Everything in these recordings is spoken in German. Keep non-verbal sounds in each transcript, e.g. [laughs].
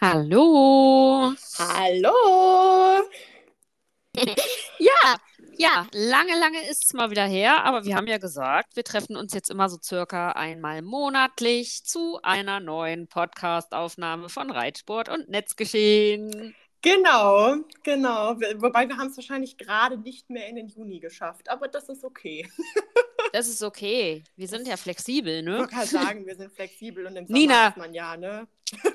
Hallo. Hallo. [laughs] Ja, ja, lange, lange ist es mal wieder her, aber wir haben ja gesagt, wir treffen uns jetzt immer so circa einmal monatlich zu einer neuen Podcast-Aufnahme von Reitsport und Netzgeschehen. Genau, genau. Wobei wir haben es wahrscheinlich gerade nicht mehr in den Juni geschafft, aber das ist okay. [laughs] Das ist okay. Wir sind ja flexibel, ne? Ich kann sagen, wir sind flexibel und im Sommer Nina. ist man ja, ne?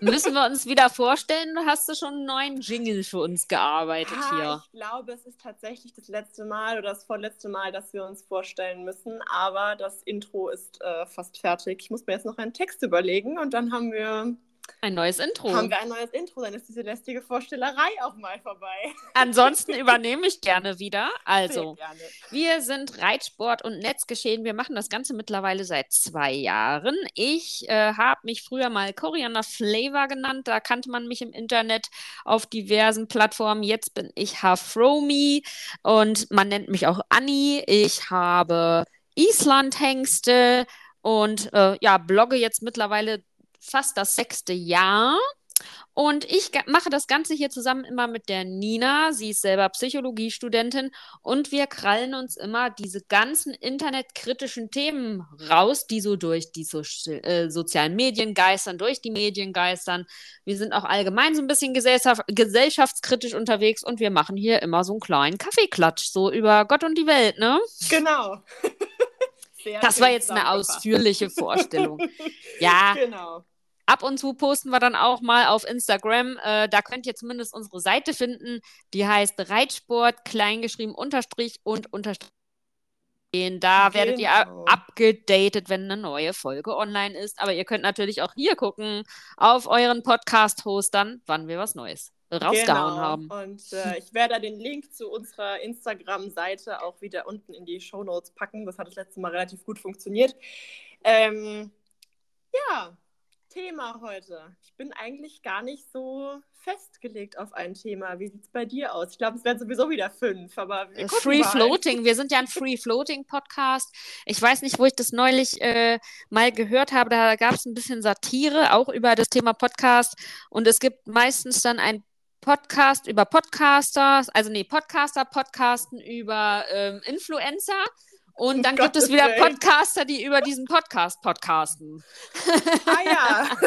Müssen wir uns wieder vorstellen, hast du schon einen neuen Jingle für uns gearbeitet Ha, hier? Ich glaube, es ist tatsächlich das letzte Mal oder das vorletzte Mal, dass wir uns vorstellen müssen, aber das Intro ist äh, fast fertig. Ich muss mir jetzt noch einen Text überlegen und dann haben wir, Ein neues Intro. haben wir ein neues Intro. Dann ist diese lästige Vorstellerei auch mal vorbei. [laughs] Ansonsten übernehme ich gerne wieder. Also, gerne. Wir sind Reitsport und Netzgeschehen. Wir machen das Ganze mittlerweile seit zwei Jahren. Ich äh, habe mich früher mal Coriander Flavor genannt. Da kannte man mich im Internet auf diversen Plattformen. Jetzt bin ich Hafromi und man nennt mich auch Anni. Ich habe Islandhengste und äh, ja, blogge jetzt mittlerweile fast das sechste Jahr. Und ich mache das Ganze hier zusammen immer mit der Nina. Sie ist selber Psychologiestudentin und wir krallen uns immer diese ganzen internetkritischen Themen raus, die so durch die so äh, sozialen Medien geistern, durch die Medien geistern. Wir sind auch allgemein so ein bisschen gesellschaft gesellschaftskritisch unterwegs und wir machen hier immer so einen kleinen Kaffeeklatsch, so über Gott und die Welt, ne? Genau. [laughs] Sehr Das war jetzt eine ausführliche Vorstellung. [laughs] Ja, Genau. Ab und zu posten wir dann auch mal auf Instagram. Äh, da könnt ihr zumindest unsere Seite finden. Die heißt Reitsport, kleingeschrieben, unterstrich und unterstrich. Da werdet ihr Genau. abgedatet, wenn eine neue Folge online ist. Aber ihr könnt natürlich auch hier gucken, auf euren Podcast-Hostern, wann wir was Neues rausgehauen genau. haben. Und äh, ich werde den Link zu unserer Instagram-Seite auch wieder unten in die Shownotes packen. Das hat das letzte Mal relativ gut funktioniert. Ähm, ja, Thema heute. Ich bin eigentlich gar nicht so festgelegt auf ein Thema. Wie sieht es bei dir aus? Ich glaube, es werden sowieso wieder fünf, aber wir gucken Free. Floating, wir sind ja ein Free Floating Podcast. Ich weiß nicht, wo ich das neulich äh, mal gehört habe. Da gab es ein bisschen Satire auch über das Thema Podcast. Und es gibt meistens dann ein Podcast über Podcaster, also nee, Podcaster podcasten über ähm, Influencer. Und Um dann gibt es wieder Willen. Podcaster, die über diesen Podcast podcasten. Ah ja. [laughs]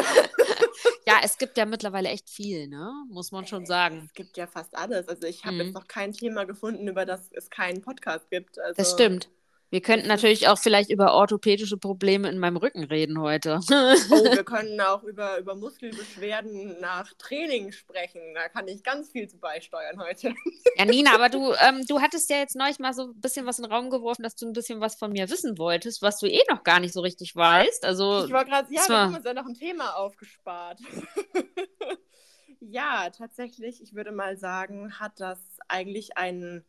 Ja, es gibt ja mittlerweile echt viel, ne? Muss man schon sagen. Es gibt ja fast alles. Also ich habe Mhm. jetzt noch kein Thema gefunden, über das es keinen Podcast gibt. Also, Das stimmt. Wir könnten natürlich auch vielleicht über orthopädische Probleme in meinem Rücken reden heute. Oh, [laughs] wir können auch über, über Muskelbeschwerden nach Training sprechen. Da kann ich ganz viel zu beisteuern heute. Ja, Nina, aber du, ähm, du hattest ja jetzt neulich mal so ein bisschen was in den Raum geworfen, dass du ein bisschen was von mir wissen wolltest, was du eh noch gar nicht so richtig weißt. Also, Ich war gerade, ja, wir haben uns ja noch ein Thema aufgespart. [laughs] ja, tatsächlich, ich würde mal sagen, hat das eigentlich einen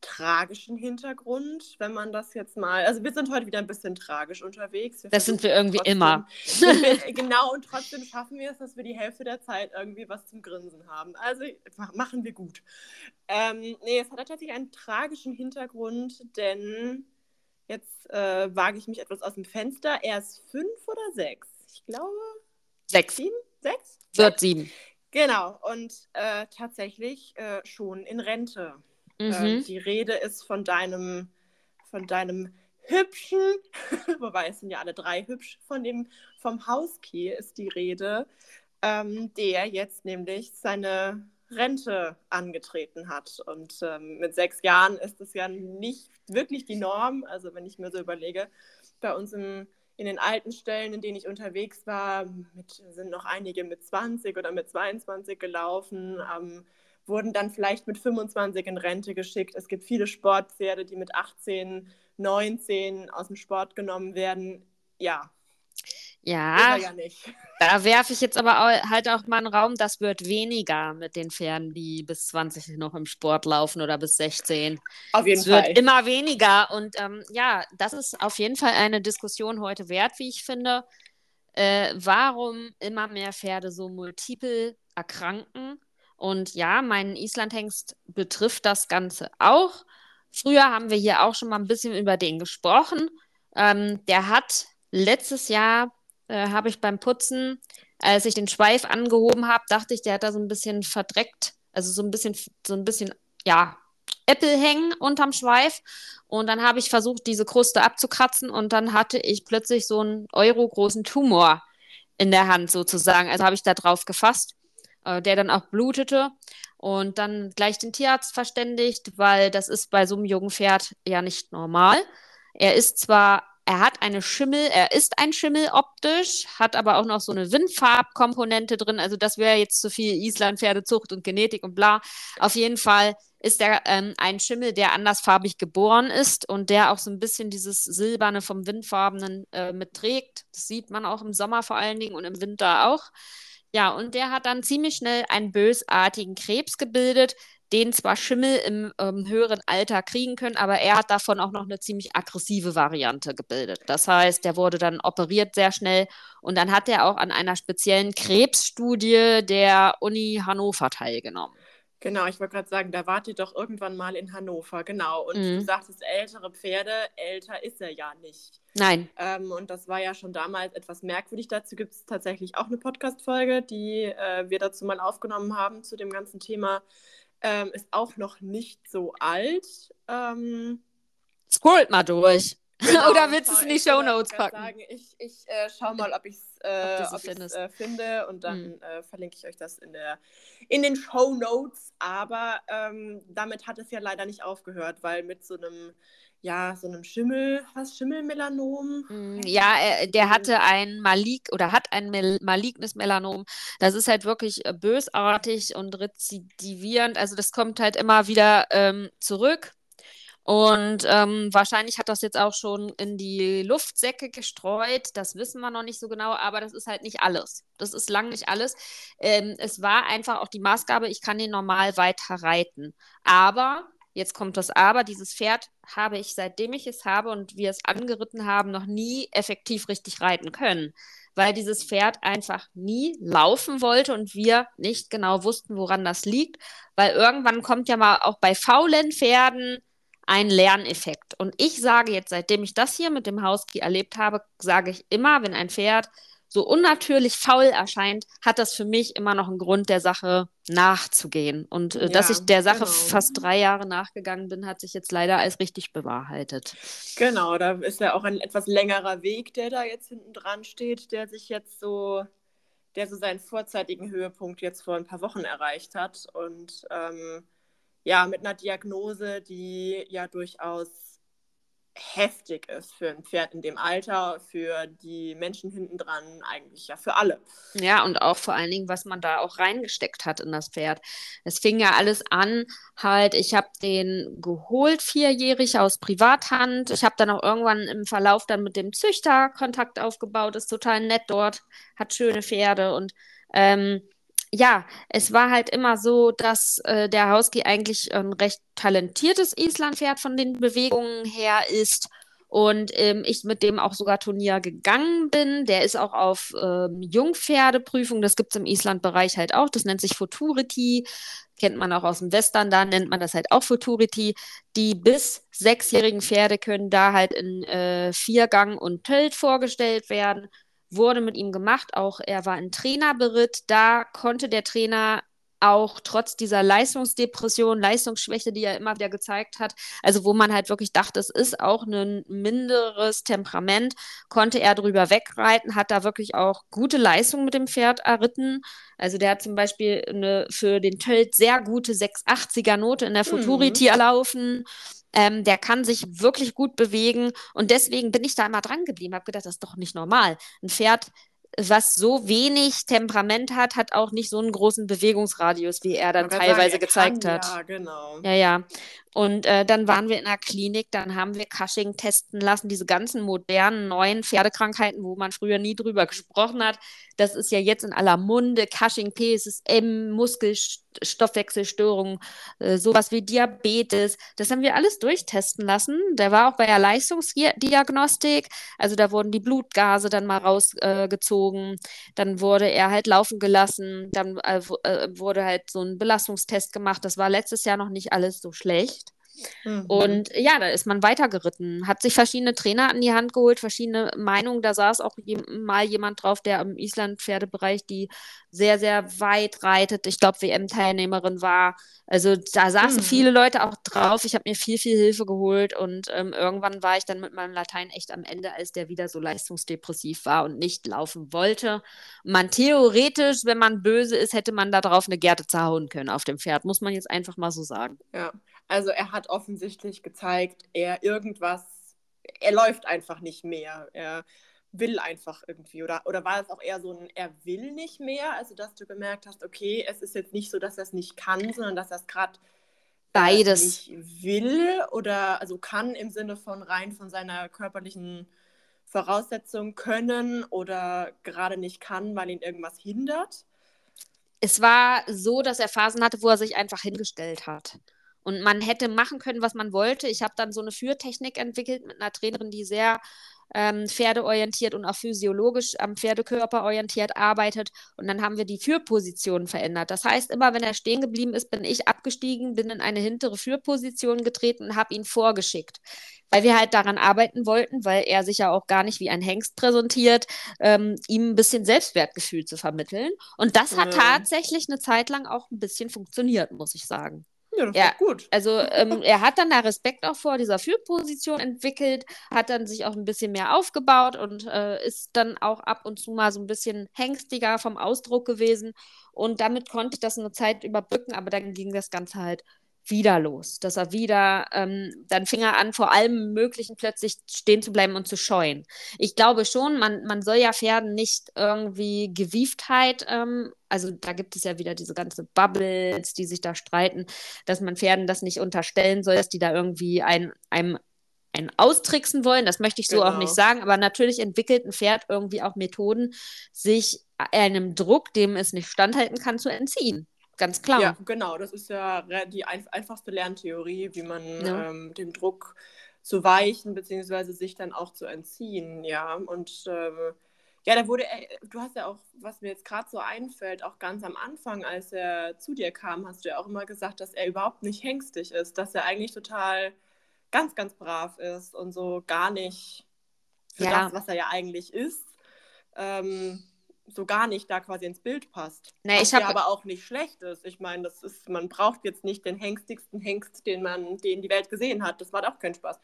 tragischen Hintergrund, wenn man das jetzt mal. Also wir sind heute wieder ein bisschen tragisch unterwegs. Wir das sind wir irgendwie trotzdem- immer. Wir, [laughs] genau, und trotzdem [laughs] schaffen wir es, dass wir die Hälfte der Zeit irgendwie was zum Grinsen haben. Also ma- machen wir gut. Ähm, nee, es hat tatsächlich einen tragischen Hintergrund, denn jetzt äh, wage ich mich etwas aus dem Fenster. Er ist fünf oder sechs? Ich glaube, Sechs sieben? Sechs? wird sieben. Genau, und äh, tatsächlich äh, schon in Rente. Ähm, Mhm. die Rede ist von deinem, von deinem hübschen, [laughs] wobei es sind ja alle drei hübsch, von dem, vom Hauskiel ist die Rede, ähm, der jetzt nämlich seine Rente angetreten hat. Und ähm, mit sechs Jahren ist es ja nicht wirklich die Norm. Also wenn ich mir so überlege, bei uns im, in den alten Stellen, in denen ich unterwegs war, mit, sind noch einige mit 20 oder mit 22 gelaufen. Ähm, wurden dann vielleicht mit 25 in Rente geschickt. Es gibt viele Sportpferde, die mit 18, 19 aus dem Sport genommen werden. Ja, Ja, ja nicht. da werfe ich jetzt aber au- halt auch mal einen Raum, das wird weniger mit den Pferden, die bis 20 noch im Sport laufen oder bis 16. Auf jeden Es wird Fall. immer weniger. Und ähm, ja, das ist auf jeden Fall eine Diskussion heute wert, wie ich finde. Äh, warum immer mehr Pferde so multiple erkranken? Und ja, meinen Islandhengst betrifft das Ganze auch. Früher haben wir hier auch schon mal ein bisschen über den gesprochen. Ähm, der hat letztes Jahr, äh, habe ich beim Putzen als ich den Schweif angehoben habe, dachte ich, der hat da so ein bisschen verdreckt, also so ein bisschen, so ein bisschen, ja, Äpfel hängen unterm Schweif. Und dann habe ich versucht, diese Kruste abzukratzen und dann hatte ich plötzlich so einen Euro-großen Tumor in der Hand sozusagen. Also habe ich da drauf gefasst, äh, der dann auch blutete und dann gleich den Tierarzt verständigt, weil das ist bei so einem jungen Pferd ja nicht normal. Er ist zwar er hat eine Schimmel, er ist ein Schimmel optisch, hat aber auch noch so eine Windfarbkomponente drin. Also das wäre jetzt zu viel Island-Pferdezucht und Genetik und bla. Auf jeden Fall ist er ähm, ein Schimmel, der andersfarbig geboren ist und der auch so ein bisschen dieses Silberne vom Windfarbenen äh, mitträgt. Das sieht man auch im Sommer vor allen Dingen und im Winter auch. Ja, und der hat dann ziemlich schnell einen bösartigen Krebs gebildet, den zwar Schimmel im ähm, höheren Alter kriegen können, aber er hat davon auch noch eine ziemlich aggressive Variante gebildet. Das heißt, der wurde dann operiert sehr schnell und dann hat er auch an einer speziellen Krebsstudie der Uni Hannover teilgenommen. Genau, ich wollte gerade sagen, da wart ihr doch irgendwann mal in Hannover, genau. Und mhm. du sagtest ältere Pferde, älter ist er ja nicht. Nein. Ähm, und das war ja schon damals etwas merkwürdig. Dazu gibt es tatsächlich auch eine Podcast-Folge, die äh, wir dazu mal aufgenommen haben zu dem ganzen Thema ähm, ist auch noch nicht so alt. Ähm, Scrollt mal durch. Genau, Oder willst du es in die Show Notes packen? Sagen, ich ich äh, schau mal, ob ich es äh, äh, finde und dann mhm. äh, verlinke ich euch das in, der, in den Show Notes. Aber ähm, damit hat es ja leider nicht aufgehört, weil mit so einem ja, so einem Schimmel, was, Schimmelmelanom? Mm, ja, er, der hatte ein Malik oder hat ein Mel malignes Melanom. Das ist halt wirklich äh, bösartig und rezidivierend. Also das kommt halt immer wieder ähm, zurück. Und ähm, wahrscheinlich hat das jetzt auch schon in die Luftsäcke gestreut. Das wissen wir noch nicht so genau, aber das ist halt nicht alles. Das ist lang nicht alles. Ähm, es war einfach auch die Maßgabe, ich kann den normal weiter reiten. Aber Jetzt kommt das Aber, dieses Pferd habe ich, seitdem ich es habe und wir es angeritten haben, noch nie effektiv richtig reiten können, weil dieses Pferd einfach nie laufen wollte und wir nicht genau wussten, woran das liegt, weil irgendwann kommt ja mal auch bei faulen Pferden ein Lerneffekt. Und ich sage jetzt, seitdem ich das hier mit dem Husky erlebt habe, sage ich immer, wenn ein Pferd so unnatürlich faul erscheint, hat das für mich immer noch einen Grund, der Sache nachzugehen. Und äh, ja, dass ich der Sache genau. fast drei Jahre nachgegangen bin, hat sich jetzt leider als richtig bewahrheitet. Genau, da ist ja auch ein etwas längerer Weg, der da jetzt hinten dran steht, der sich jetzt so, der so seinen vorzeitigen Höhepunkt jetzt vor ein paar Wochen erreicht hat. Und ähm, ja, mit einer Diagnose, die ja durchaus heftig ist für ein Pferd in dem Alter, für die Menschen hinten dran, eigentlich ja für alle. Ja, und auch vor allen Dingen, was man da auch reingesteckt hat in das Pferd. Es fing ja alles an, halt, ich habe den geholt, vierjährig aus Privathand. Ich habe dann auch irgendwann im Verlauf dann mit dem Züchter Kontakt aufgebaut, ist total nett dort, hat schöne Pferde und ähm, ja, es war halt immer so, dass äh, der Husky eigentlich ein recht talentiertes Islandpferd von den Bewegungen her ist. Und ähm, ich mit dem auch sogar Turnier gegangen bin. Der ist auch auf ähm, Jungpferdeprüfung, das gibt es im Island-Bereich halt auch, das nennt sich Futurity, kennt man auch aus dem Western, da nennt man das halt auch Futurity. Die bis sechsjährigen Pferde können da halt in äh, Viergang und Tölt vorgestellt werden wurde mit ihm gemacht. Auch er war ein Trainerberitt. Da konnte der Trainer auch trotz dieser Leistungsdepression, Leistungsschwäche, die er immer wieder gezeigt hat, also wo man halt wirklich dachte, es ist auch ein minderes Temperament, konnte er drüber wegreiten, hat da wirklich auch gute Leistung mit dem Pferd erritten. Also der hat zum Beispiel eine, für den Tölt sehr gute 680er Note in der. Futurity mhm. erlaufen. Ähm, der kann sich wirklich gut bewegen und deswegen bin ich da immer dran geblieben, habe gedacht, das ist doch nicht normal. Ein Pferd was so wenig Temperament hat, hat auch nicht so einen großen Bewegungsradius, wie er dann teilweise sagen, gezeigt kann, hat. Ja, genau. Ja, ja. Und äh, dann waren wir in der Klinik, dann haben wir Cushing testen lassen, diese ganzen modernen, neuen Pferdekrankheiten, wo man früher nie drüber gesprochen hat. Das ist ja jetzt in aller Munde. Cushing, PSSM, Muskelstoffwechselstörungen, äh, sowas wie Diabetes. Das haben wir alles durchtesten lassen. Der war auch bei der Leistungsdiagnostik. Also da wurden die Blutgase dann mal rausgezogen. Äh, dann wurde er halt laufen gelassen. Dann äh, äh, wurde halt so ein Belastungstest gemacht. Das war letztes Jahr noch nicht alles so schlecht. Mhm. Und ja, da ist man weitergeritten, hat sich verschiedene Trainer an die Hand geholt, verschiedene Meinungen. Da saß auch je mal jemand drauf, der im Island-Pferdebereich die sehr, sehr weit reitet. Ich glaube, WM-Teilnehmerin war. Also da saßen mhm. viele Leute auch drauf. Ich habe mir viel, viel Hilfe geholt und ähm, irgendwann war ich dann mit meinem Latein echt am Ende, als der wieder so leistungsdepressiv war und nicht laufen wollte. Man theoretisch, wenn man böse ist, hätte man da drauf eine Gerte zerhauen können auf dem Pferd, muss man jetzt einfach mal so sagen. Ja, also er hat offensichtlich gezeigt, er irgendwas, er läuft einfach nicht mehr. Er will einfach irgendwie. Oder, oder war es auch eher so ein, er will nicht mehr? Also, dass du gemerkt hast, okay, es ist jetzt nicht so, dass er es nicht kann, sondern dass er es gerade beides nicht will oder also kann im Sinne von rein von seiner körperlichen Voraussetzung können oder gerade nicht kann, weil ihn irgendwas hindert? Es war so, dass er Phasen hatte, wo er sich einfach hingestellt hat. Und man hätte machen können, was man wollte. Ich habe dann so eine Führtechnik entwickelt mit einer Trainerin, die sehr ähm, pferdeorientiert und auch physiologisch am Pferdekörper orientiert arbeitet. Und dann haben wir die Führposition verändert. Das heißt, immer wenn er stehen geblieben ist, bin ich abgestiegen, bin in eine hintere Führposition getreten und habe ihn vorgeschickt. Weil wir halt daran arbeiten wollten, weil er sich ja auch gar nicht wie ein Hengst präsentiert, ähm, ihm ein bisschen Selbstwertgefühl zu vermitteln. Und das hat ja. tatsächlich eine Zeit lang auch ein bisschen funktioniert, muss ich sagen. Ja, das ja, gut. Also ähm, er hat dann da Respekt auch vor dieser Führposition entwickelt, hat dann sich auch ein bisschen mehr aufgebaut und äh, ist dann auch ab und zu mal so ein bisschen hengstiger vom Ausdruck gewesen. Und damit konnte ich das eine Zeit überbrücken, aber dann ging das Ganze halt wieder los, dass er wieder, ähm, dann fing er an, vor allem Möglichen plötzlich stehen zu bleiben und zu scheuen. Ich glaube schon, man, man soll ja Pferden nicht irgendwie Gewieftheit, ähm, also da gibt es ja wieder diese ganze Bubbles, die sich da streiten, dass man Pferden das nicht unterstellen soll, dass die da irgendwie ein, einem ein austricksen wollen. Das möchte ich so genau. auch nicht sagen, aber natürlich entwickelt ein Pferd irgendwie auch Methoden, sich einem Druck, dem es nicht standhalten kann, zu entziehen. Ganz klar. Ja, genau. Das ist ja die ein einfachste Lerntheorie, wie man ja. ähm, dem Druck zu weichen, beziehungsweise sich dann auch zu entziehen. Ja, und ähm, ja, da wurde er, du hast ja auch, was mir jetzt gerade so einfällt, auch ganz am Anfang, als er zu dir kam, hast du ja auch immer gesagt, dass er überhaupt nicht hängstig ist, dass er eigentlich total ganz, ganz brav ist und so gar nicht für ja. das, was er ja eigentlich ist. Ähm, so gar nicht da quasi ins Bild passt. Nee, ich ja aber auch nicht schlecht ist. Ich meine, das ist, man braucht jetzt nicht den hengstigsten Hengst, den man, den die Welt gesehen hat. Das war auch kein Spaß.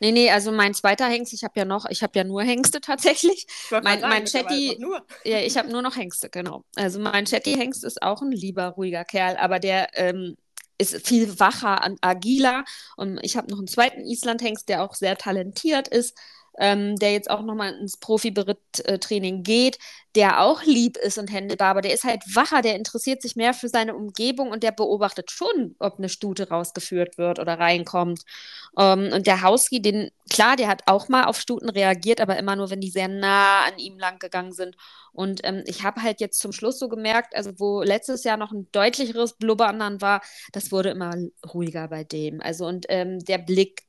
Nee, nee, also mein zweiter Hengst, ich habe ja noch, ich habe ja nur Hengste tatsächlich. Mein, sagen, mein Chatty, [laughs] ja, ich habe nur noch Hengste, genau. Also mein Chatty-Hengst ist auch ein lieber, ruhiger Kerl, aber der ähm, ist viel wacher, agiler. Und ich habe noch einen zweiten Island-Hengst, der auch sehr talentiert ist ähm, der jetzt auch nochmal ins Profi-Beritt-Training geht, der auch lieb ist und händelbar, aber der ist halt wacher, der interessiert sich mehr für seine Umgebung und der beobachtet schon, ob eine Stute rausgeführt wird oder reinkommt. Ähm, und der Hauski, den, klar, der hat auch mal auf Stuten reagiert, aber immer nur, wenn die sehr nah an ihm lang gegangen sind. Und ähm, ich habe halt jetzt zum Schluss so gemerkt, also wo letztes Jahr noch ein deutlicheres Blubbern dann war, das wurde immer ruhiger bei dem. Also und ähm, der Blick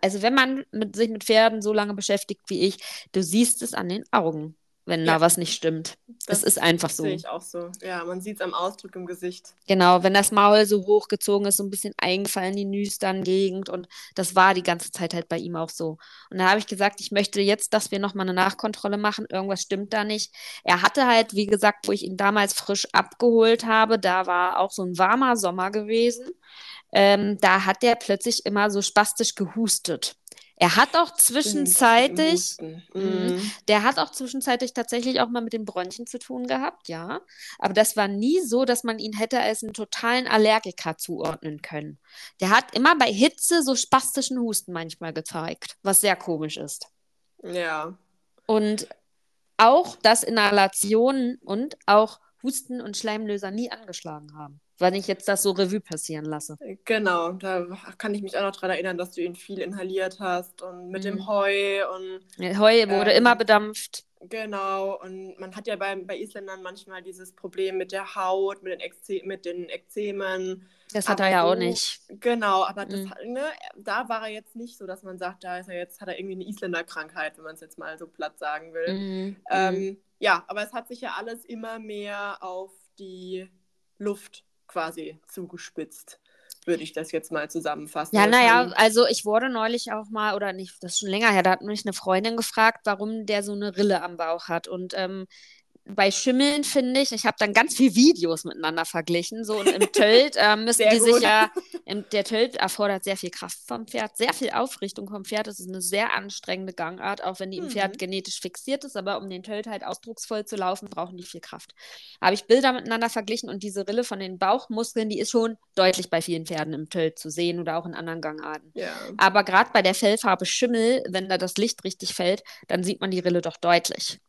also wenn man mit, sich mit Pferden so lange beschäftigt wie ich, du siehst es an den Augen, wenn ja. da was nicht stimmt. Das, das ist einfach so. Sehe ich auch so. Ja, man sieht es am Ausdruck im Gesicht. Genau, wenn das Maul so hochgezogen ist, so ein bisschen eingefallen, die Nüstern-Gegend und das war die ganze Zeit halt bei ihm auch so. Und da habe ich gesagt, ich möchte jetzt, dass wir nochmal eine Nachkontrolle machen, irgendwas stimmt da nicht. Er hatte halt, wie gesagt, wo ich ihn damals frisch abgeholt habe, da war auch so ein warmer Sommer gewesen ähm, da hat der plötzlich immer so spastisch gehustet. Er hat auch zwischenzeitlich, mhm. der hat auch zwischenzeitlich tatsächlich auch mal mit den Bronchien zu tun gehabt, ja. Aber das war nie so, dass man ihn hätte als einen totalen Allergiker zuordnen können. Der hat immer bei Hitze so spastischen Husten manchmal gezeigt, was sehr komisch ist. Ja. Und auch, dass Inhalationen und auch Husten und Schleimlöser nie angeschlagen haben wenn ich jetzt das so Revue passieren lasse. Genau, da kann ich mich auch noch daran erinnern, dass du ihn viel inhaliert hast und mit mhm. dem Heu und. Ja, Heu wurde ähm, immer bedampft. Genau, und man hat ja bei, bei Isländern manchmal dieses Problem mit der Haut, mit den, Ekze mit den Ekzemen. Das hat aber er ja so, auch nicht. Genau, aber das, mhm. ne, da war er jetzt nicht so, dass man sagt, da ist er jetzt, hat er irgendwie eine Isländerkrankheit, wenn man es jetzt mal so platt sagen will. Mhm. Ähm, mhm. ja, aber es hat sich ja alles immer mehr auf die Luft quasi zugespitzt. würde ich das jetzt mal zusammenfassen. Ja, naja, also ich wurde neulich auch mal, oder nicht, das ist schon länger her, da hat mich eine Freundin gefragt, warum der so eine Rille am Bauch hat. Und ähm, bei Schimmeln finde ich, ich habe dann ganz viele Videos miteinander verglichen. So und im Tölt äh, [laughs] müssen sehr die gut. sich ja, im, der Tölt erfordert sehr viel Kraft vom Pferd, sehr viel Aufrichtung vom Pferd. Das ist eine sehr anstrengende Gangart, auch wenn die im mhm. Pferd genetisch fixiert ist. Aber um den Tölt halt ausdrucksvoll zu laufen, brauchen die viel Kraft. Habe ich Bilder miteinander verglichen und diese Rille von den Bauchmuskeln, die ist schon deutlich bei vielen Pferden im Tölt zu sehen oder auch in anderen Gangarten. Ja. Aber gerade bei der Fellfarbe Schimmel, wenn da das Licht richtig fällt, dann sieht man die Rille doch deutlich.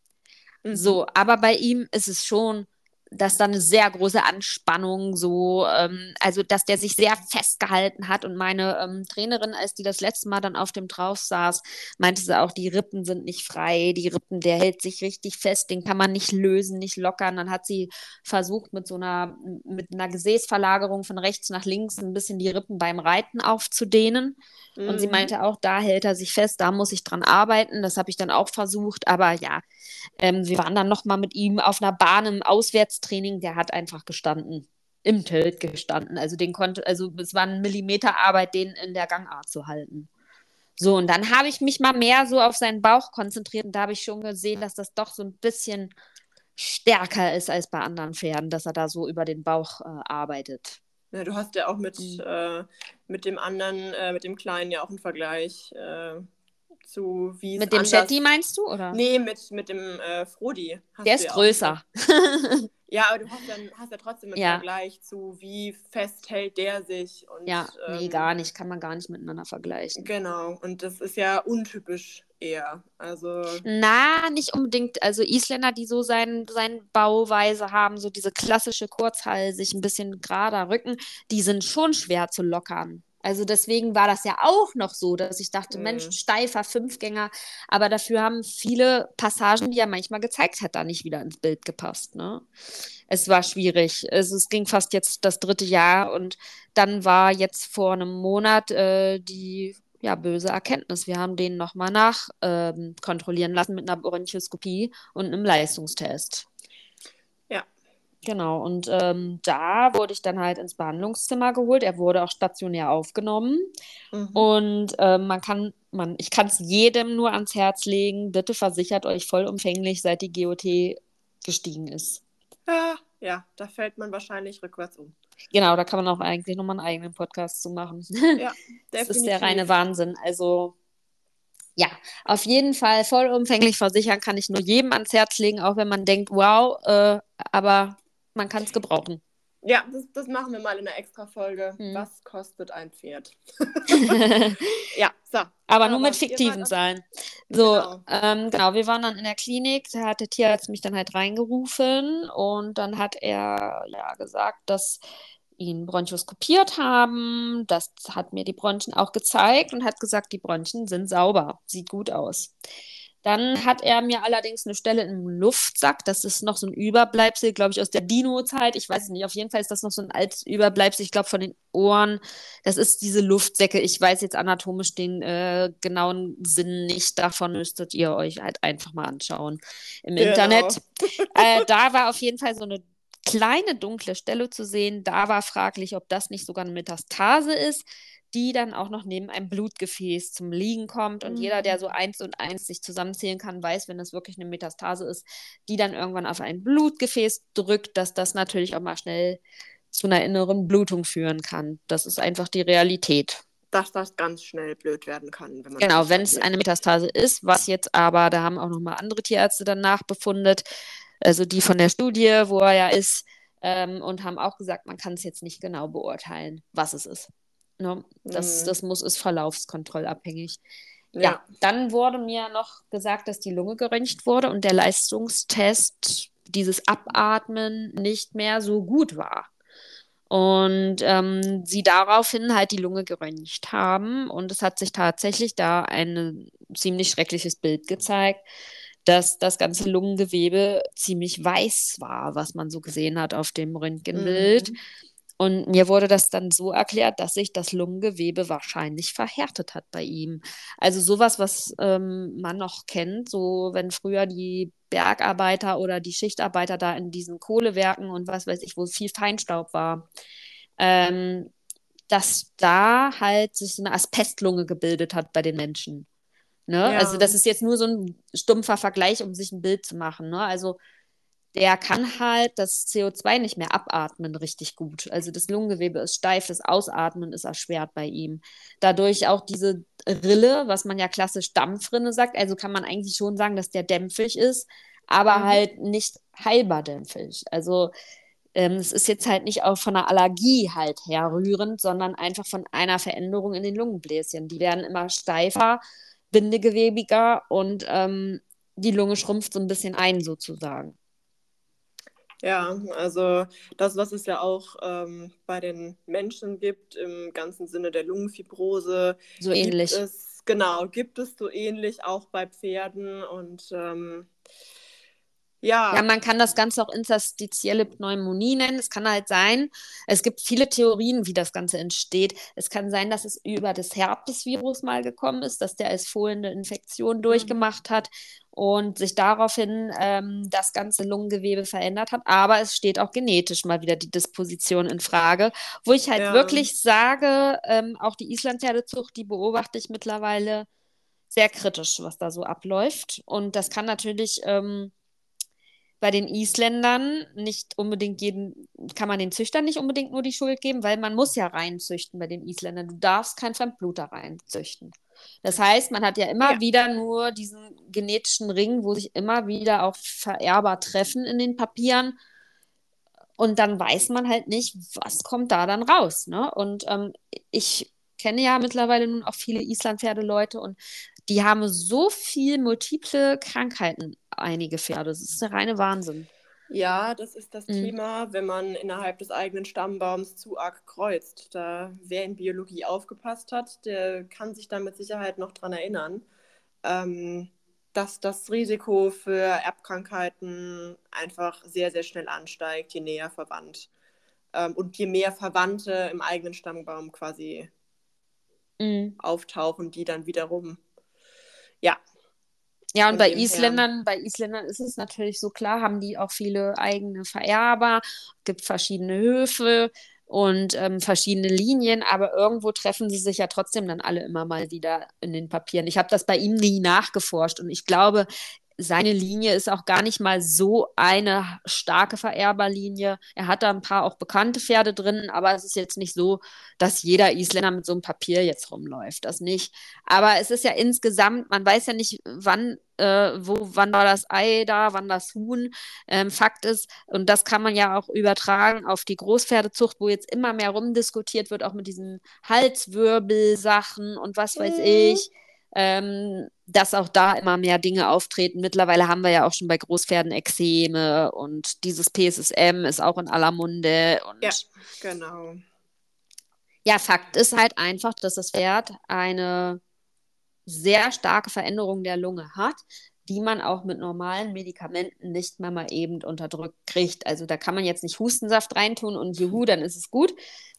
Mhm. So, aber bei ihm ist es schon dass da eine sehr große Anspannung so, ähm, also dass der sich sehr festgehalten hat und meine ähm, Trainerin, als die das letzte Mal dann auf dem drauf saß, meinte sie auch, die Rippen sind nicht frei, die Rippen, der hält sich richtig fest, den kann man nicht lösen, nicht lockern. Dann hat sie versucht mit so einer, mit einer Gesäßverlagerung von rechts nach links ein bisschen die Rippen beim Reiten aufzudehnen. Mhm. Und sie mhm. meinte auch, da hält er sich fest, da muss ich dran arbeiten. Das habe ich dann auch versucht, aber ja, ähm, wir waren dann nochmal mit ihm auf einer Bahn im Auswärtstraining, der hat einfach gestanden, im Tilt gestanden. Also den konnte, also es war eine Millimeterarbeit, den in der Gangart zu halten. So, und dann habe ich mich mal mehr so auf seinen Bauch konzentriert und da habe ich schon gesehen, dass das doch so ein bisschen stärker ist als bei anderen Pferden, dass er da so über den Bauch äh, arbeitet. Ja, du hast ja auch mit, mhm. äh, mit dem anderen, äh, mit dem Kleinen ja auch einen Vergleich. Äh, zu wie Mit dem. Shetty meinst du, oder? Nee, mit, mit dem äh, Frodi. Der ist ja größer. [laughs] ja, aber du hast, dann, hast ja trotzdem einen ja. Vergleich zu, wie fest hält der sich. Und, ja, nee, ähm, gar nicht. Kann man gar nicht miteinander vergleichen. Genau, und das ist ja untypisch eher. Also... Na, nicht unbedingt. Also Isländer, die so seine sein Bauweise haben, so diese klassische Kurzhalsig, ein bisschen gerader Rücken, die sind schon schwer zu lockern. Also deswegen war das ja auch noch so, dass ich dachte, mhm. Mensch, steifer Fünfgänger, aber dafür haben viele Passagen, die er manchmal gezeigt hat, da nicht wieder ins Bild gepasst. Ne? Es war schwierig. Es, es ging fast jetzt das dritte Jahr und dann war jetzt vor einem Monat äh, die ja, böse Erkenntnis. Wir haben den nochmal nachkontrollieren ähm, lassen mit einer Bronchoskopie und einem Leistungstest. Genau, und ähm, da wurde ich dann halt ins Behandlungszimmer geholt. Er wurde auch stationär aufgenommen. Mhm. Und äh, man kann, man, ich kann es jedem nur ans Herz legen, bitte versichert euch vollumfänglich, seit die GOT gestiegen ist. Ja, ja, da fällt man wahrscheinlich rückwärts um. Genau, da kann man auch eigentlich nochmal einen eigenen Podcast zu machen. [laughs] Ja, das ist der reine Wahnsinn. Also ja, auf jeden Fall vollumfänglich versichern kann ich nur jedem ans Herz legen, auch wenn man denkt, wow, äh, aber man kann es gebrauchen. Ja, das, das, machen wir mal in einer extra Folge. Hm. Was kostet ein Pferd? [laughs] ja, so. Aber, Aber nur mit fiktiven Zahlen. So, genau. Ähm, genau, wir waren dann in der Klinik, da hat der Tierarzt mich dann halt reingerufen und dann hat er ja gesagt, dass ihn bronchoskopiert haben. Das hat mir die Bronchien auch gezeigt und hat gesagt, die Bronchien sind sauber, sieht gut aus. Dann hat er mir allerdings eine Stelle im Luftsack. Das ist noch so ein Überbleibsel, glaube ich, aus der Dino-Zeit. Ich weiß es nicht. Auf jeden Fall ist das noch so ein altes Überbleibsel, ich glaube, von den Ohren. Das ist diese Luftsäcke. Ich weiß jetzt anatomisch den äh, genauen Sinn nicht. Davon müsstet ihr euch halt einfach mal anschauen im genau. Internet. [laughs] Äh, da war auf jeden Fall so eine kleine dunkle Stelle zu sehen. Da war fraglich, ob das nicht sogar eine Metastase ist die dann auch noch neben einem Blutgefäß zum Liegen kommt. Und mhm. jeder, der so mhm. eins und eins sich zusammenzählen kann, weiß, wenn das wirklich eine Metastase ist, die dann irgendwann auf ein Blutgefäß drückt, dass das natürlich auch mal schnell zu einer inneren Blutung führen kann. Das ist einfach die Realität. Dass das ganz schnell blöd werden kann. Wenn genau, wenn es eine Metastase ist, was jetzt aber, da haben auch nochmal andere Tierärzte danach befundet, also die von der Studie, wo er ja ist, ähm, und haben auch gesagt, man kann es jetzt nicht genau beurteilen, was es ist. Ne? Das, mhm. das muss, ist verlaufskontrollabhängig. Ja. ja. dann wurde mir noch gesagt, dass die Lunge geröntgt wurde und der Leistungstest, dieses Abatmen, nicht mehr so gut war. Und ähm, sie daraufhin halt die Lunge geröntgt haben. Und es hat sich tatsächlich da ein ziemlich schreckliches Bild gezeigt, dass das ganze Lungengewebe ziemlich weiß war, was man so gesehen hat auf dem Röntgenbild. Mhm. Und mir wurde das dann so erklärt, dass sich das Lungengewebe wahrscheinlich verhärtet hat bei ihm. Also sowas, was ähm, man noch kennt, so wenn früher die Bergarbeiter oder die Schichtarbeiter da in diesen Kohlewerken und was weiß ich, wo viel Feinstaub war, ähm, dass da halt sich so eine Asbestlunge gebildet hat bei den Menschen. Ne? Ja. Also das ist jetzt nur so ein stumpfer Vergleich, um sich ein Bild zu machen. Ne? Also der kann halt das CO2 nicht mehr abatmen richtig gut. Also das Lungengewebe ist steif, das Ausatmen ist erschwert bei ihm. Dadurch auch diese Rille, was man ja klassisch Dampfrinne sagt, also kann man eigentlich schon sagen, dass der dämpfig ist, aber mhm. halt nicht heilbar dämpfig. Also ähm, es ist jetzt halt nicht auch von einer Allergie halt herrührend, sondern einfach von einer Veränderung in den Lungenbläschen. Die werden immer steifer, bindegewebiger und ähm, die Lunge schrumpft so ein bisschen ein sozusagen. Ja, also das, was es ja auch ähm, bei den Menschen gibt, im ganzen Sinne der Lungenfibrose. So ähnlich. Es, genau, gibt es so ähnlich auch bei Pferden und ähm, ja. Ja, man kann das Ganze auch interstitielle Pneumonie nennen. Es kann halt sein, es gibt viele Theorien, wie das Ganze entsteht. Es kann sein, dass es über das Herpesvirus mal gekommen ist, dass der als fohlende Infektion mhm. durchgemacht hat und sich daraufhin ähm, das ganze Lungengewebe verändert hat. Aber es steht auch genetisch mal wieder die Disposition in Frage, wo ich halt ja. wirklich sage, ähm, auch die Islandpferdezucht, die beobachte ich mittlerweile sehr kritisch, was da so abläuft. Und das kann natürlich ähm, bei den Isländern nicht unbedingt jeden, kann man den Züchtern nicht unbedingt nur die Schuld geben, weil man muss ja reinzüchten bei den Isländern. Du darfst kein Fremdbluter reinzüchten. Das heißt, man hat ja immer ja. wieder nur diesen genetischen Ring, wo sich immer wieder auch Vererber treffen in den Papieren. Und dann weiß man halt nicht, was kommt da dann raus. Ne? Und ähm, ich kenne ja mittlerweile nun auch viele Islandpferdeleute und die haben so viel multiple Krankheiten, einige Pferde. Das ist der reine Wahnsinn. Ja, das ist das mhm. Thema, wenn man innerhalb des eigenen Stammbaums zu arg kreuzt. Da, wer in Biologie aufgepasst hat, der kann sich da mit Sicherheit noch dran erinnern, ähm, dass das Risiko für Erbkrankheiten einfach sehr, sehr schnell ansteigt, je näher verwandt. Ähm, und je mehr Verwandte im eigenen Stammbaum quasi mhm. auftauchen, die dann wiederum ja, ja, und bei Isländern, bei Isländern ist es natürlich so klar, haben die auch viele eigene Vererber, gibt verschiedene Höfe und ähm, verschiedene Linien, aber irgendwo treffen sie sich ja trotzdem dann alle immer mal wieder in den Papieren. Ich habe das bei ihm nie nachgeforscht und ich glaube, seine Linie ist auch gar nicht mal so eine starke Vererberlinie. Er hat da ein paar auch bekannte Pferde drin, aber es ist jetzt nicht so, dass jeder Isländer mit so einem Papier jetzt rumläuft. Das nicht. Aber es ist ja insgesamt, man weiß ja nicht, wann, äh, wo, wann war das Ei da, wann das Huhn. Ähm, Fakt ist, und das kann man ja auch übertragen auf die Großpferdezucht, wo jetzt immer mehr rumdiskutiert wird, auch mit diesen Halswirbelsachen und was weiß mhm. ich ähm, dass auch da immer mehr Dinge auftreten. Mittlerweile haben wir ja auch schon bei Großpferden Exzeme und dieses PSSM ist auch in aller Munde. Und ja, genau. Ja, Fakt ist halt einfach, dass das Pferd eine sehr starke Veränderung der Lunge hat, die man auch mit normalen Medikamenten nicht mehr mal eben unterdrückt kriegt. Also da kann man jetzt nicht Hustensaft reintun und juhu, dann ist es gut,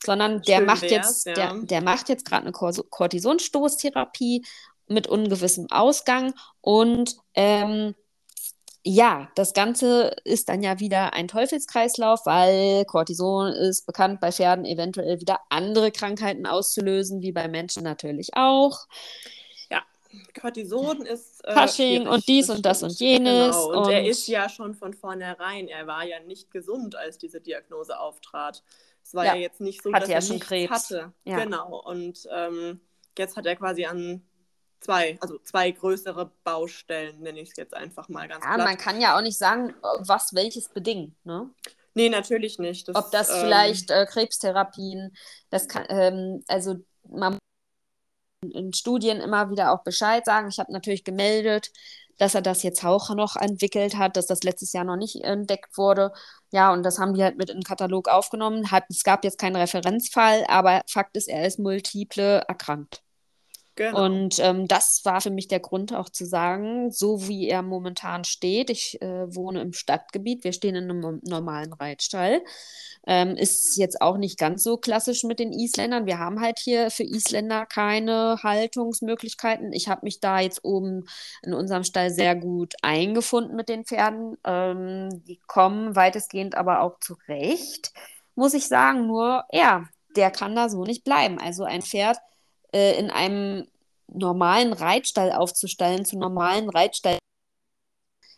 sondern der Schön macht jetzt, ja. der, der macht jetzt gerade eine Cortisonstoßtherapie mit ungewissem Ausgang. Und ähm, ja, das Ganze ist dann ja wieder ein Teufelskreislauf, weil Cortison ist bekannt bei Pferden eventuell wieder andere Krankheiten auszulösen, wie bei Menschen natürlich auch. Ja, Cortison ist. Äh, Fasching und dies und das und jenes. Genau. Und, und er ist ja schon von vornherein, er war ja nicht gesund, als diese Diagnose auftrat. Es war ja, ja jetzt nicht so, dass er schon Krebs hatte. Ja. Genau. Und ähm, jetzt hat er quasi an zwei, also zwei größere Baustellen, nenne ich es jetzt einfach mal ganz Ja, platt. man kann ja auch nicht sagen, was welches bedingt, ne? Nee, natürlich nicht. Das, Ob das ähm, vielleicht äh, Krebstherapien, das kann, ähm, also man in Studien immer wieder auch Bescheid sagen. Ich habe natürlich gemeldet, dass er das jetzt auch noch entwickelt hat, dass das letztes Jahr noch nicht entdeckt wurde. Ja, und das haben die halt mit in den Katalog aufgenommen. Hat, es gab jetzt keinen Referenzfall, aber Fakt ist, er ist multiple erkrankt. Genau. Und ähm, das war für mich der Grund auch zu sagen, so wie er momentan steht, ich äh, wohne im Stadtgebiet, wir stehen in einem normalen Reitstall, ähm, ist jetzt auch nicht ganz so klassisch mit den Isländern. Wir haben halt hier für Isländer keine Haltungsmöglichkeiten. Ich habe mich da jetzt oben in unserem Stall sehr gut eingefunden mit den Pferden. Ähm, die kommen weitestgehend aber auch zurecht, muss ich sagen. Nur, ja, der kann da so nicht bleiben. Also ein Pferd äh, in einem normalen Reitstall aufzustellen, zu normalen Reitstall,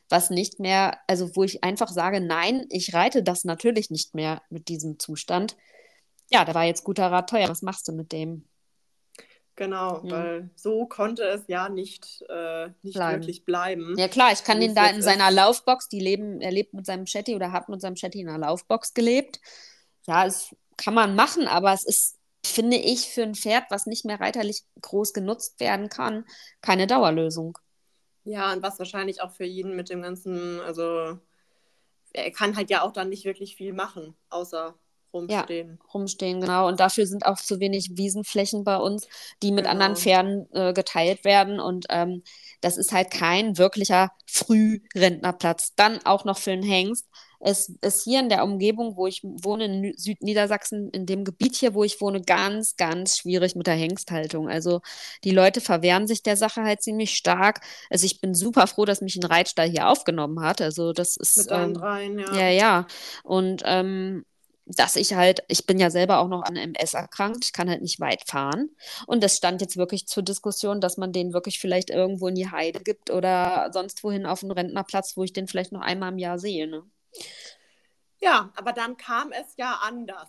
was nicht mehr, also wo ich einfach sage, nein, ich reite das natürlich nicht mehr mit diesem Zustand. Ja, da war jetzt guter Rat teuer. Was machst du mit dem? Genau, ja. weil so konnte es ja nicht, äh, nicht bleiben. wirklich bleiben. Ja klar, ich kann ihn da in seiner Laufbox, die leben, er lebt mit seinem Chatty oder hat mit seinem Chatty in einer Laufbox gelebt. Ja, es kann man machen, aber es ist, finde ich, für ein Pferd, was nicht mehr reiterlich groß genutzt werden kann, keine Dauerlösung. Ja, und was wahrscheinlich auch für jeden mit dem ganzen, also er kann halt ja auch dann nicht wirklich viel machen, außer rumstehen. Ja, rumstehen, genau. Und dafür sind auch zu wenig Wiesenflächen bei uns, die mit genau. anderen Pferden äh, geteilt werden. Und ähm, das ist halt kein wirklicher Frührentnerplatz. Dann auch noch für einen Hengst. Es ist hier in der Umgebung, wo ich wohne, in Südniedersachsen, in dem Gebiet hier, wo ich wohne, ganz, ganz schwierig mit der Hengsthaltung. Also die Leute verwehren sich der Sache halt ziemlich stark. Also ich bin super froh, dass mich ein Reitstall hier aufgenommen hat. Also das ist. Mit ähm, dreien, ja. Ja, ja. Und ähm, dass ich halt, ich bin ja selber auch noch an MS erkrankt, ich kann halt nicht weit fahren. Und das stand jetzt wirklich zur Diskussion, dass man den wirklich vielleicht irgendwo in die Heide gibt oder sonst wohin auf einen Rentnerplatz, wo ich den vielleicht noch einmal im Jahr sehe. Ne? Ja, aber dann kam es ja anders.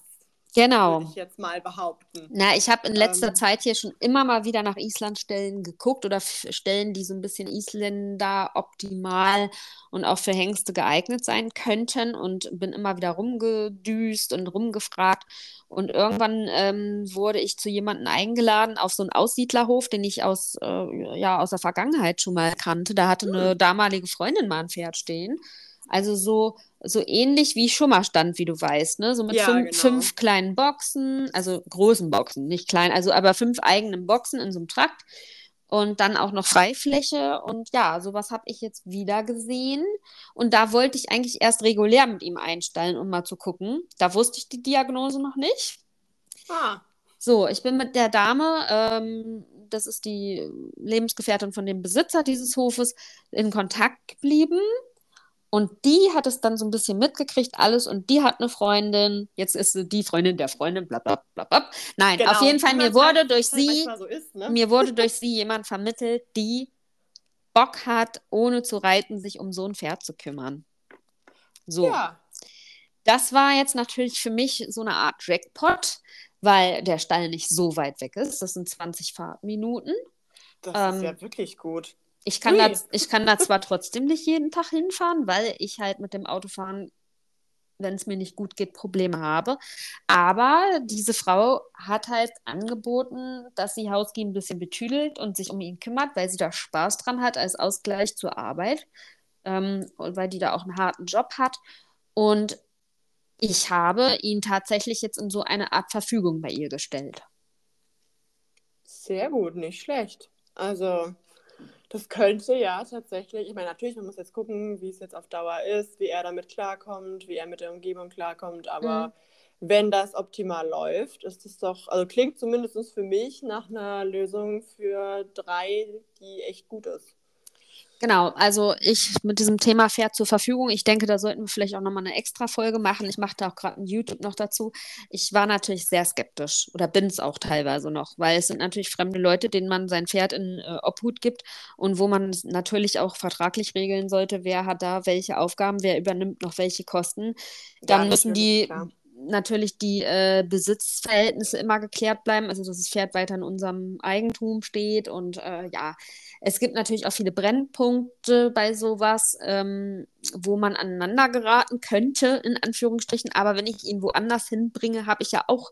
Genau. Würde ich jetzt mal behaupten. Na, ich habe in letzter ähm, Zeit hier schon immer mal wieder nach Islandstellen geguckt oder Stellen, die so ein bisschen Isländer optimal und auch für Hengste geeignet sein könnten und bin immer wieder rumgedüst und rumgefragt. Und irgendwann ähm, wurde ich zu jemandem eingeladen auf so einen Aussiedlerhof, den ich aus, äh, ja, aus der Vergangenheit schon mal kannte. Da hatte eine hm. damalige Freundin mal ein Pferd stehen. Also so, so ähnlich wie Schummerstand, wie du weißt, ne? So mit ja, fünf, genau. fünf, kleinen Boxen, also großen Boxen, nicht klein, also aber fünf eigenen Boxen in so einem Trakt und dann auch noch Freifläche und ja, sowas habe ich jetzt wieder gesehen und da wollte ich eigentlich erst regulär mit ihm einstellen, um mal zu gucken. Da wusste ich die Diagnose noch nicht. Ah. So, ich bin mit der Dame, ähm, das ist die Lebensgefährtin von dem Besitzer dieses Hofes, in Kontakt geblieben und die hat es dann so ein bisschen mitgekriegt, alles. Und die hat eine Freundin. Jetzt ist sie die Freundin der Freundin, bla bla bla bla. Nein, genau. auf jeden Fall, mir wurde durch sie, so ist, ne? mir wurde [laughs] durch sie jemand vermittelt, die Bock hat, ohne zu reiten, sich um so ein Pferd zu kümmern. So. Ja. Das war jetzt natürlich für mich so eine Art Jackpot, weil der Stall nicht so weit weg ist. Das sind 20 Fahrtminuten. Das ähm, ist ja wirklich gut. Ich kann, da, ich kann da zwar trotzdem nicht jeden Tag hinfahren, weil ich halt mit dem Autofahren, wenn es mir nicht gut geht, Probleme habe. Aber diese Frau hat halt angeboten, dass sie Hauski ein bisschen betüdelt und sich um ihn kümmert, weil sie da Spaß dran hat als Ausgleich zur Arbeit ähm, und weil die da auch einen harten Job hat. Und ich habe ihn tatsächlich jetzt in so eine Art Verfügung bei ihr gestellt. Sehr gut, nicht schlecht. Also das könnte ja tatsächlich, ich meine, natürlich, man muss jetzt gucken, wie es jetzt auf Dauer ist, wie er damit klarkommt, wie er mit der Umgebung klarkommt, aber mhm. wenn das optimal läuft, ist es doch, also klingt zumindest für mich nach einer Lösung für drei, die echt gut ist. Genau, also ich mit diesem Thema Pferd zur Verfügung. Ich denke, da sollten wir vielleicht auch nochmal eine extra Folge machen. Ich mache da auch gerade ein YouTube noch dazu. Ich war natürlich sehr skeptisch oder bin es auch teilweise noch, weil es sind natürlich fremde Leute, denen man sein Pferd in äh, Obhut gibt und wo man natürlich auch vertraglich regeln sollte, wer hat da welche Aufgaben, wer übernimmt noch welche Kosten. Dann ja, müssen die klar natürlich die äh, Besitzverhältnisse immer geklärt bleiben, also dass das Pferd weiter in unserem Eigentum steht. Und äh, ja, es gibt natürlich auch viele Brennpunkte bei sowas, ähm, wo man aneinander geraten könnte, in Anführungsstrichen. Aber wenn ich ihn woanders hinbringe, habe ich ja auch,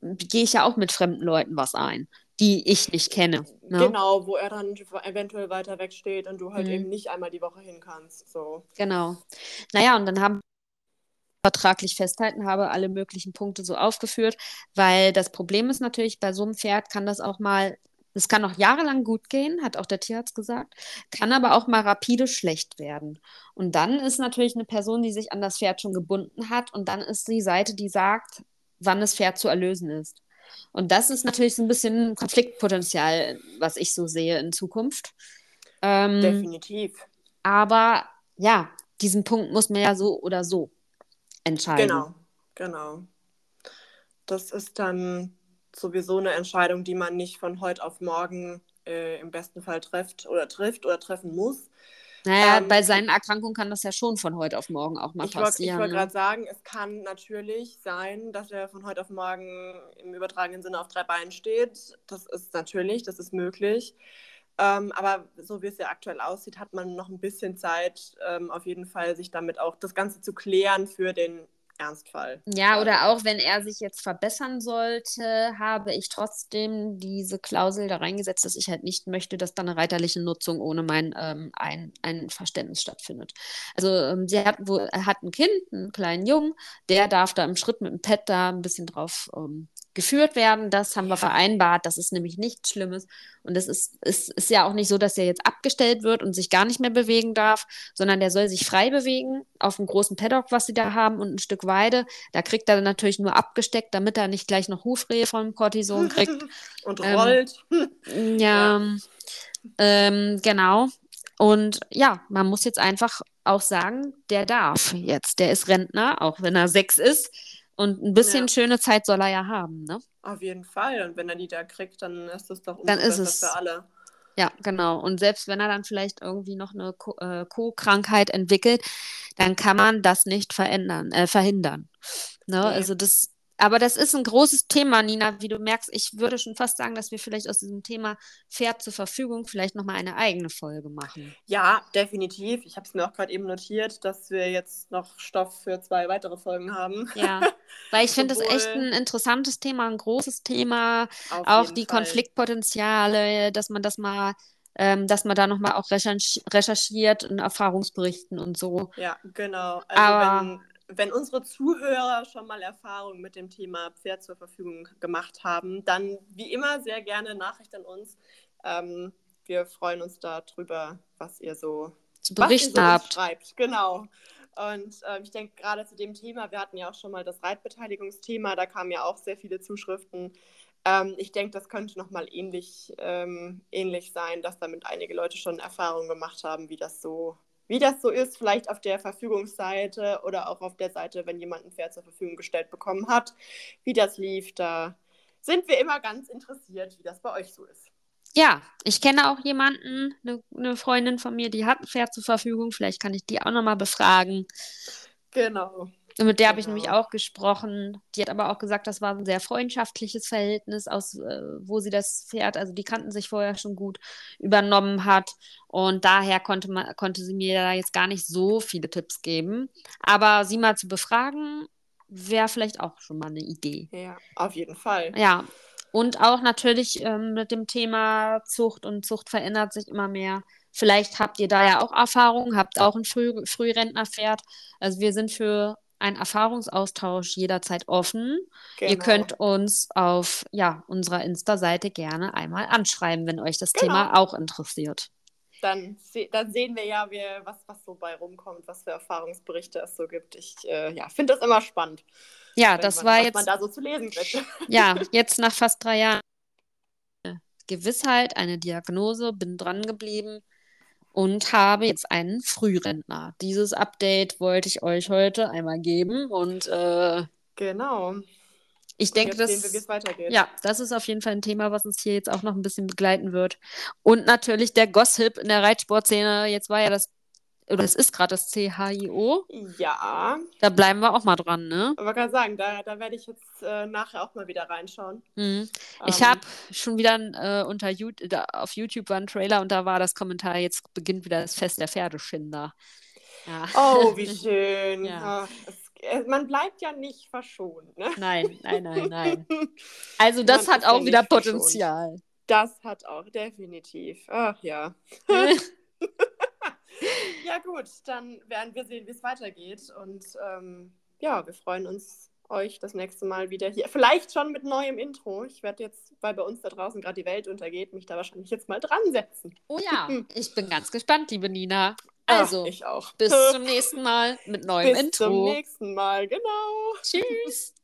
gehe ich ja auch mit fremden Leuten was ein die ich nicht kenne. Ne? Genau, wo er dann eventuell weiter wegsteht und du halt mhm. eben nicht einmal die Woche hin kannst. So. Genau. Naja, und dann haben vertraglich festhalten, habe alle möglichen Punkte so aufgeführt, weil das Problem ist natürlich, bei so einem Pferd kann das auch mal, es kann noch jahrelang gut gehen, hat auch der Tierarzt gesagt, kann aber auch mal rapide schlecht werden. Und dann ist natürlich eine Person, die sich an das Pferd schon gebunden hat und dann ist die Seite, die sagt, wann das Pferd zu erlösen ist. Und das ist natürlich so ein bisschen Konfliktpotenzial, was ich so sehe in Zukunft. Ähm, Definitiv. Aber ja, diesen Punkt muss man ja so oder so entscheiden. Genau, genau. das ist dann sowieso eine Entscheidung, die man nicht von heute auf morgen äh, im besten Fall trifft oder trifft oder treffen muss. Naja, ähm, bei seinen Erkrankungen kann das ja schon von heute auf morgen auch mal ich passieren. ich wollte ne? gerade sagen, es kann natürlich sein, dass er von heute auf morgen im übertragenen Sinne auf drei Beinen steht. Das ist natürlich, das ist möglich. Ähm, aber so wie es ja aktuell aussieht, hat man noch ein bisschen Zeit, ähm, auf jeden Fall sich damit auch das Ganze zu klären für den Ernstfall. Ja, oder auch wenn er sich jetzt verbessern sollte, habe ich trotzdem diese Klausel da reingesetzt, dass ich halt nicht möchte, dass da eine reiterliche Nutzung ohne mein ähm, ein, Einverständnis stattfindet. Also ähm, sie hat, wo, hat ein Kind, einen kleinen Jungen, der darf da im Schritt mit dem Pet da ein bisschen drauf ähm, geführt werden. Das haben wir vereinbart. Das ist nämlich nichts Schlimmes. Und es ist, ist, ist ja auch nicht so, dass er jetzt abgestellt wird und sich gar nicht mehr bewegen darf, sondern der soll sich frei bewegen auf dem großen Paddock, was sie da haben und ein Stück Weide. Da kriegt er natürlich nur abgesteckt, damit er nicht gleich noch Hufrehe vom Cortison kriegt. [laughs] und rollt. Ähm, [laughs] ja, ja. Ähm, genau. Und ja, man muss jetzt einfach auch sagen, der darf jetzt. Der ist Rentner, auch wenn er sechs ist und ein bisschen ja. schöne Zeit soll er ja haben, ne? Auf jeden Fall. Und wenn er die da kriegt, dann ist das doch dann ist es. für alle. Ja, genau. Und selbst wenn er dann vielleicht irgendwie noch eine äh, Co-Krankheit entwickelt, dann kann man das nicht verändern, äh, verhindern. Ne? Nee. Also das aber das ist ein großes Thema, Nina. Wie du merkst, ich würde schon fast sagen, dass wir vielleicht aus diesem Thema Pferd zur Verfügung vielleicht nochmal eine eigene Folge machen. Ja, definitiv. Ich habe es mir auch gerade eben notiert, dass wir jetzt noch Stoff für zwei weitere Folgen haben. Ja, weil ich finde das echt ein interessantes Thema, ein großes Thema. Auch die Fall. Konfliktpotenziale, dass man das mal ähm, dass man da nochmal auch recherchiert in Erfahrungsberichten und so. Ja, genau. Also Aber wenn, wenn unsere Zuhörer schon mal Erfahrungen mit dem Thema Pferd zur Verfügung gemacht haben, dann wie immer sehr gerne Nachricht an uns. Ähm, wir freuen uns darüber, was ihr so zu berichten so habt. Schreibt. Genau. Und äh, ich denke gerade zu dem Thema, wir hatten ja auch schon mal das Reitbeteiligungsthema, da kamen ja auch sehr viele Zuschriften. Ähm, ich denke, das könnte nochmal ähnlich, ähm, ähnlich sein, dass damit einige Leute schon Erfahrungen gemacht haben, wie das so wie das so ist, vielleicht auf der Verfügungsseite oder auch auf der Seite, wenn jemand ein Pferd zur Verfügung gestellt bekommen hat, wie das lief. Da sind wir immer ganz interessiert, wie das bei euch so ist. Ja, ich kenne auch jemanden, eine, eine Freundin von mir, die hat ein Pferd zur Verfügung. Vielleicht kann ich die auch nochmal befragen. Genau. Und mit der genau. habe ich nämlich genau. auch gesprochen. Die hat aber auch gesagt, das war ein sehr freundschaftliches Verhältnis, aus äh, wo sie das Pferd, also die kannten sich vorher schon gut, übernommen hat. Und daher konnte, man, konnte sie mir da jetzt gar nicht so viele Tipps geben. Aber sie mal zu befragen, wäre vielleicht auch schon mal eine Idee. Ja, auf jeden Fall. Ja. Und auch natürlich ähm, mit dem Thema Zucht und Zucht verändert sich immer mehr. Vielleicht habt ihr da ja auch Erfahrungen, habt auch ein Früh Frührentnerpferd. Also wir sind für ein Erfahrungsaustausch jederzeit offen. Genau. Ihr könnt uns auf ja, unserer Insta-Seite gerne einmal anschreiben, wenn euch das genau. Thema auch interessiert. Dann, dann sehen wir ja, wie, was, was so bei rumkommt, was für Erfahrungsberichte es so gibt. Ich äh, ja, finde das immer spannend. Ja, das man, war was jetzt. man da so zu lesen kriegt. [laughs] Ja, jetzt nach fast drei Jahren Gewissheit, eine Diagnose, bin dran geblieben und habe jetzt einen Frührentner. Dieses Update wollte ich euch heute einmal geben und äh, genau. Ich und denke, das, wir, ja, das ist auf jeden Fall ein Thema, was uns hier jetzt auch noch ein bisschen begleiten wird. Und natürlich der Gossip in der Reitsportszene. Jetzt war ja das oder es ist gerade das CHIO. Ja. Da bleiben wir auch mal dran, ne? Aber kann sagen, da, da werde ich jetzt äh, nachher auch mal wieder reinschauen. Mhm. Ich ähm. habe schon wieder äh, unter YouTube, da, auf YouTube war ein Trailer und da war das Kommentar, jetzt beginnt wieder das Fest der Pferdeschinder. Ja. Oh, wie [laughs] schön. ja. Es, äh, man bleibt ja nicht verschont, ne? Nein, nein, nein, [laughs] nein. Also das man hat auch ja wieder Potenzial. Verschont. Das hat auch definitiv. Ach ja. [laughs] [laughs] ja, gut, dann werden wir sehen, wie es weitergeht. Und ähm, ja, wir freuen uns, euch das nächste Mal wieder hier. Vielleicht schon mit neuem Intro. Ich werde jetzt, weil bei uns da draußen gerade die Welt untergeht, mich da wahrscheinlich jetzt mal dran setzen. Oh ja, [laughs] ich bin ganz gespannt, liebe Nina. Also, Ach, ich auch. bis [laughs] zum nächsten Mal mit neuem bis Intro. Bis zum nächsten Mal, genau. Tschüss.